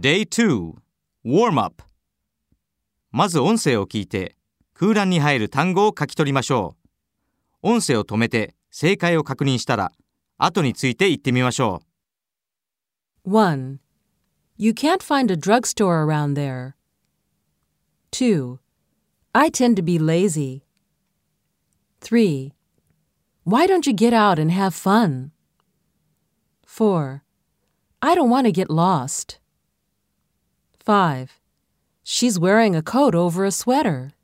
Day 2 Warm up まず音声を聞いて空欄に入る単語を書き取りましょう。音声を止めて正解を確認したら後について言ってみましょう 1. You can't find a drugstore around there. 2. I tend to be lazy. 3. Why don't you get out and have fun? 4. I don't want to get lost. 5. She's wearing a coat over a sweater.